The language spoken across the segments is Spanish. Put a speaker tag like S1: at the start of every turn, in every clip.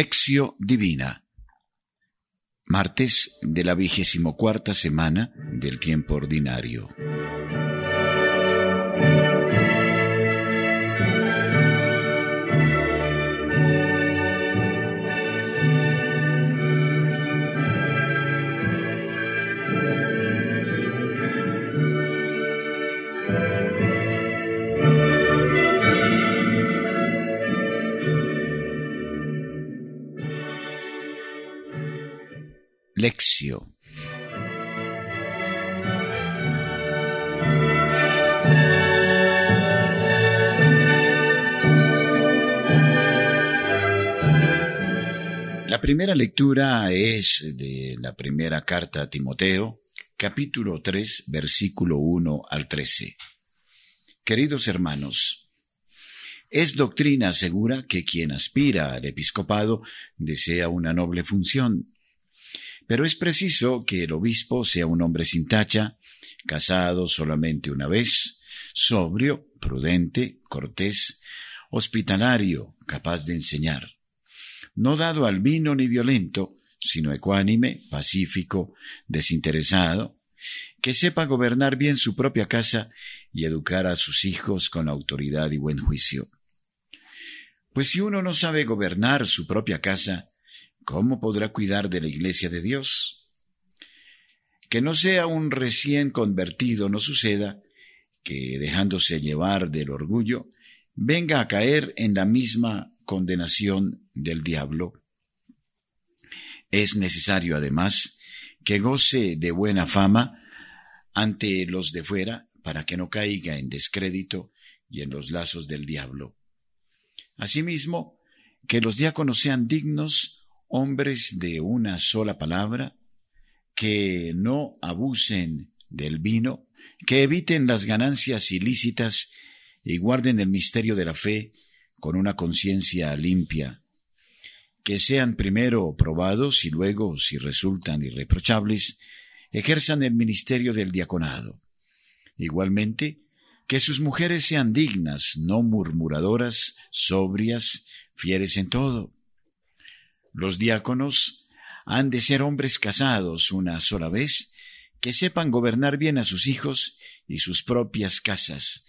S1: Lección Divina. Martes de la vigésimo cuarta semana del tiempo ordinario. La primera lectura es de la primera carta a Timoteo, capítulo 3, versículo 1 al 13. Queridos hermanos, es doctrina segura que quien aspira al episcopado desea una noble función pero es preciso que el obispo sea un hombre sin tacha, casado solamente una vez, sobrio, prudente, cortés, hospitalario, capaz de enseñar, no dado al vino ni violento, sino ecuánime, pacífico, desinteresado, que sepa gobernar bien su propia casa y educar a sus hijos con autoridad y buen juicio. Pues si uno no sabe gobernar su propia casa, ¿cómo podrá cuidar de la iglesia de Dios? Que no sea un recién convertido, no suceda que, dejándose llevar del orgullo, venga a caer en la misma condenación del diablo. Es necesario, además, que goce de buena fama ante los de fuera para que no caiga en descrédito y en los lazos del diablo. Asimismo, que los diáconos sean dignos hombres de una sola palabra, que no abusen del vino, que eviten las ganancias ilícitas y guarden el misterio de la fe con una conciencia limpia, que sean primero probados y luego, si resultan irreprochables, ejerzan el ministerio del diaconado. Igualmente, que sus mujeres sean dignas, no murmuradoras, sobrias, fieles en todo, los diáconos han de ser hombres casados una sola vez, que sepan gobernar bien a sus hijos y sus propias casas,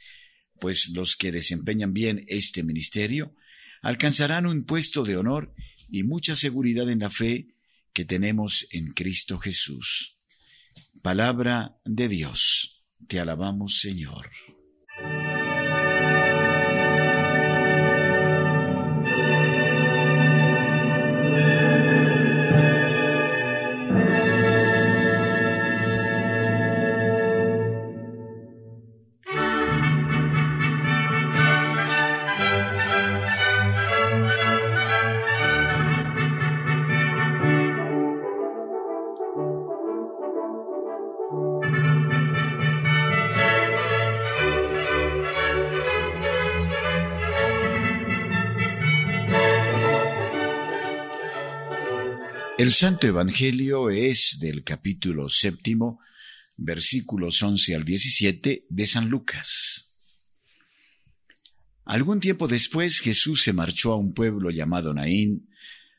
S1: pues los que desempeñan bien este ministerio alcanzarán un puesto de honor y mucha seguridad en la fe que tenemos en Cristo Jesús. Palabra de Dios. Te alabamos, Señor. El Santo Evangelio es del capítulo séptimo, versículos once al diecisiete de San Lucas. Algún tiempo después Jesús se marchó a un pueblo llamado Naín,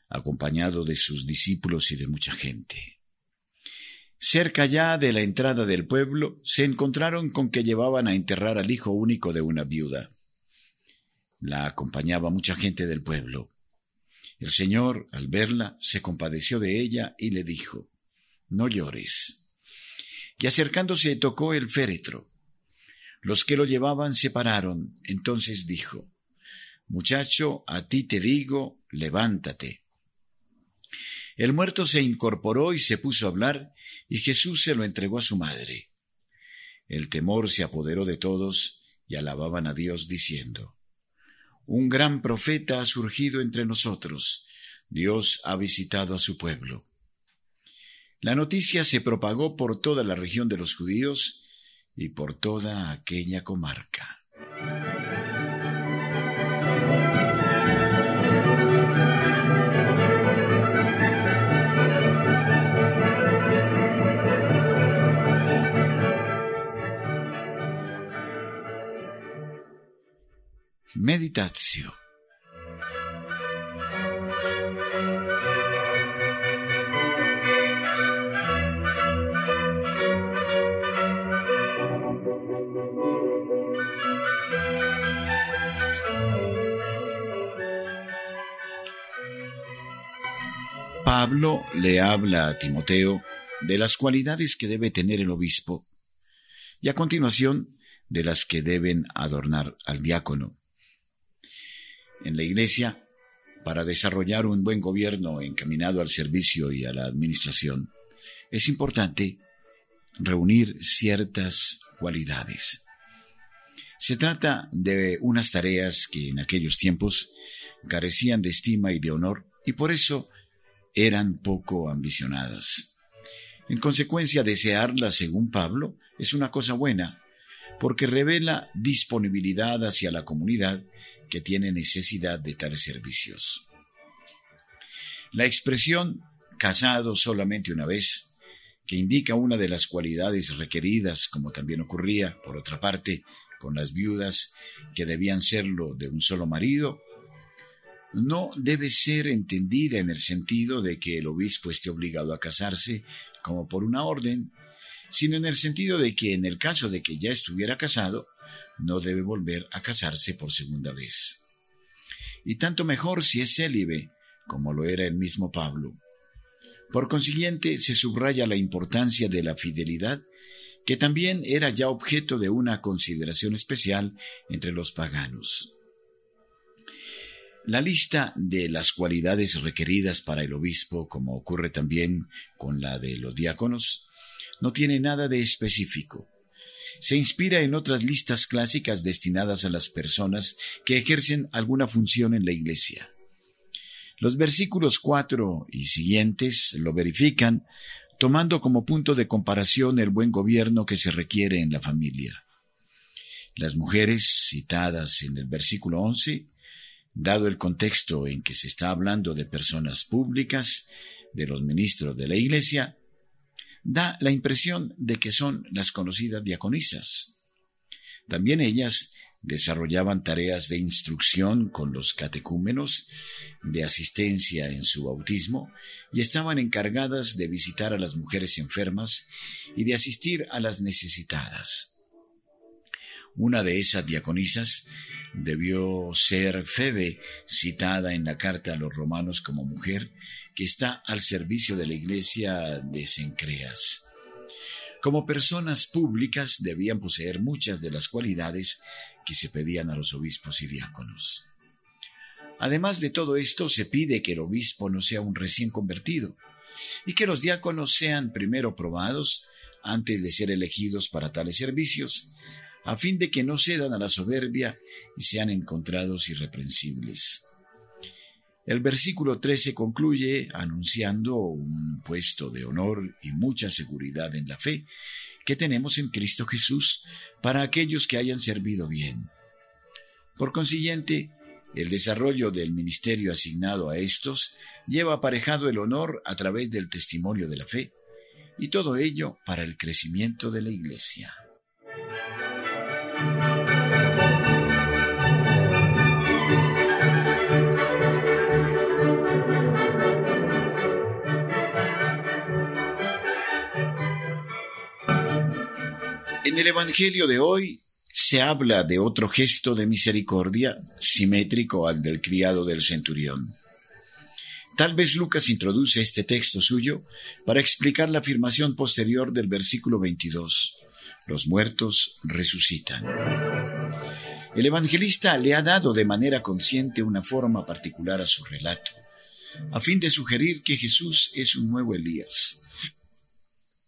S1: acompañado de sus discípulos y de mucha gente. Cerca ya de la entrada del pueblo se encontraron con que llevaban a enterrar al hijo único de una viuda. La acompañaba mucha gente del pueblo. El Señor, al verla, se compadeció de ella y le dijo, No llores. Y acercándose tocó el féretro. Los que lo llevaban se pararon. Entonces dijo, Muchacho, a ti te digo, levántate. El muerto se incorporó y se puso a hablar, y Jesús se lo entregó a su madre. El temor se apoderó de todos y alababan a Dios diciendo, un gran profeta ha surgido entre nosotros. Dios ha visitado a su pueblo. La noticia se propagó por toda la región de los judíos y por toda aquella comarca. meditatio. Pablo le habla a Timoteo de las cualidades que debe tener el obispo y a continuación de las que deben adornar al diácono. En la Iglesia, para desarrollar un buen gobierno encaminado al servicio y a la administración, es importante reunir ciertas cualidades. Se trata de unas tareas que en aquellos tiempos carecían de estima y de honor y por eso eran poco ambicionadas. En consecuencia, desearlas, según Pablo, es una cosa buena, porque revela disponibilidad hacia la comunidad que tiene necesidad de tales servicios. La expresión casado solamente una vez, que indica una de las cualidades requeridas, como también ocurría, por otra parte, con las viudas que debían serlo de un solo marido, no debe ser entendida en el sentido de que el obispo esté obligado a casarse como por una orden, sino en el sentido de que en el caso de que ya estuviera casado, no debe volver a casarse por segunda vez. Y tanto mejor si es célibe, como lo era el mismo Pablo. Por consiguiente, se subraya la importancia de la fidelidad, que también era ya objeto de una consideración especial entre los paganos. La lista de las cualidades requeridas para el obispo, como ocurre también con la de los diáconos, no tiene nada de específico. Se inspira en otras listas clásicas destinadas a las personas que ejercen alguna función en la Iglesia. Los versículos 4 y siguientes lo verifican, tomando como punto de comparación el buen gobierno que se requiere en la familia. Las mujeres citadas en el versículo 11 dado el contexto en que se está hablando de personas públicas, de los ministros de la Iglesia, da la impresión de que son las conocidas diaconisas. También ellas desarrollaban tareas de instrucción con los catecúmenos, de asistencia en su bautismo, y estaban encargadas de visitar a las mujeres enfermas y de asistir a las necesitadas. Una de esas diaconisas debió ser Febe, citada en la carta a los romanos como mujer, que está al servicio de la iglesia de Sencreas. Como personas públicas debían poseer muchas de las cualidades que se pedían a los obispos y diáconos. Además de todo esto, se pide que el obispo no sea un recién convertido y que los diáconos sean primero probados antes de ser elegidos para tales servicios, a fin de que no cedan a la soberbia y sean encontrados irreprensibles. El versículo 13 concluye anunciando un puesto de honor y mucha seguridad en la fe que tenemos en Cristo Jesús para aquellos que hayan servido bien. Por consiguiente, el desarrollo del ministerio asignado a estos lleva aparejado el honor a través del testimonio de la fe, y todo ello para el crecimiento de la Iglesia. En el Evangelio de hoy se habla de otro gesto de misericordia simétrico al del criado del centurión. Tal vez Lucas introduce este texto suyo para explicar la afirmación posterior del versículo 22 los muertos resucitan. El evangelista le ha dado de manera consciente una forma particular a su relato, a fin de sugerir que Jesús es un nuevo Elías.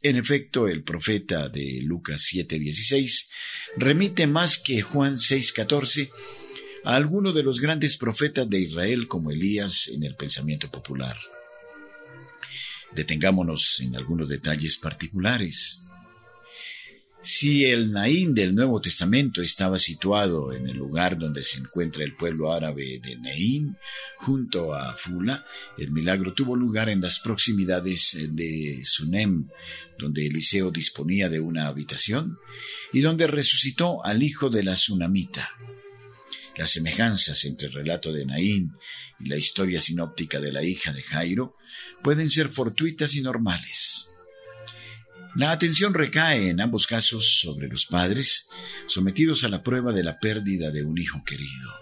S1: En efecto, el profeta de Lucas 7:16 remite más que Juan 6:14 a alguno de los grandes profetas de Israel como Elías en el pensamiento popular. Detengámonos en algunos detalles particulares. Si el Naín del Nuevo Testamento estaba situado en el lugar donde se encuentra el pueblo árabe de Naín, junto a Fula, el milagro tuvo lugar en las proximidades de Sunem, donde Eliseo disponía de una habitación y donde resucitó al hijo de la Sunamita. Las semejanzas entre el relato de Naín y la historia sinóptica de la hija de Jairo pueden ser fortuitas y normales. La atención recae en ambos casos sobre los padres sometidos a la prueba de la pérdida de un hijo querido.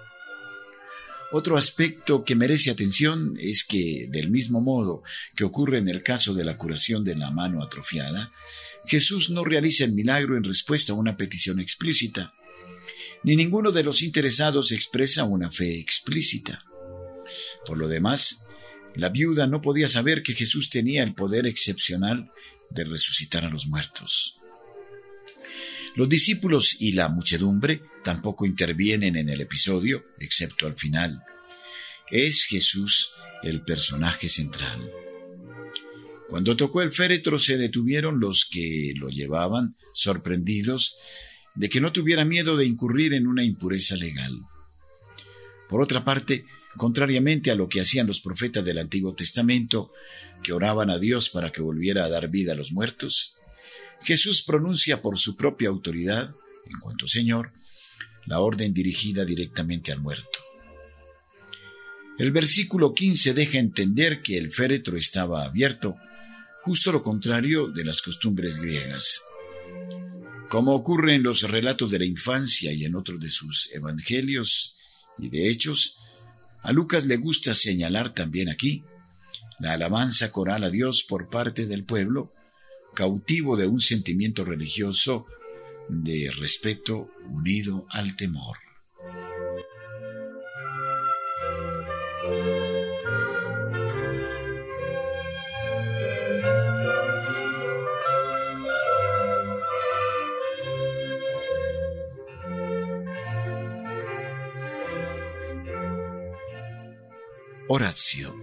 S1: Otro aspecto que merece atención es que, del mismo modo que ocurre en el caso de la curación de la mano atrofiada, Jesús no realiza el milagro en respuesta a una petición explícita, ni ninguno de los interesados expresa una fe explícita. Por lo demás, la viuda no podía saber que Jesús tenía el poder excepcional de resucitar a los muertos. Los discípulos y la muchedumbre tampoco intervienen en el episodio, excepto al final. Es Jesús el personaje central. Cuando tocó el féretro se detuvieron los que lo llevaban, sorprendidos de que no tuviera miedo de incurrir en una impureza legal. Por otra parte, contrariamente a lo que hacían los profetas del Antiguo Testamento, que oraban a Dios para que volviera a dar vida a los muertos, Jesús pronuncia por su propia autoridad, en cuanto Señor, la orden dirigida directamente al muerto. El versículo 15 deja entender que el féretro estaba abierto, justo lo contrario de las costumbres griegas. Como ocurre en los relatos de la infancia y en otros de sus evangelios y de hechos, a Lucas le gusta señalar también aquí la alabanza coral a Dios por parte del pueblo, cautivo de un sentimiento religioso de respeto unido al temor. Oración.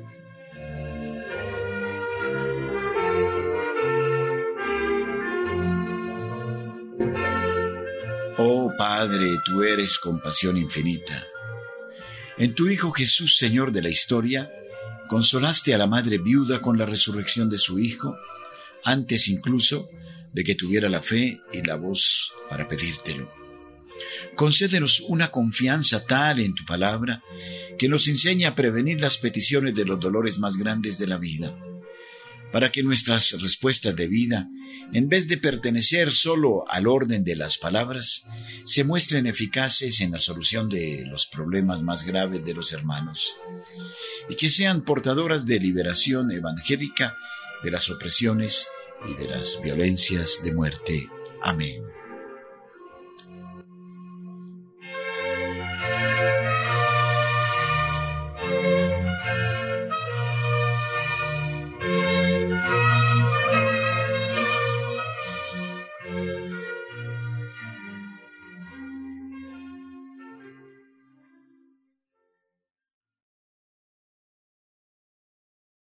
S1: Oh Padre, tú eres compasión infinita. En tu Hijo Jesús, Señor de la historia, consolaste a la madre viuda con la resurrección de su Hijo, antes incluso de que tuviera la fe y la voz para pedírtelo. Concédenos una confianza tal en tu palabra que nos enseñe a prevenir las peticiones de los dolores más grandes de la vida, para que nuestras respuestas de vida en vez de pertenecer solo al orden de las palabras, se muestren eficaces en la solución de los problemas más graves de los hermanos, y que sean portadoras de liberación evangélica de las opresiones y de las violencias de muerte. Amén.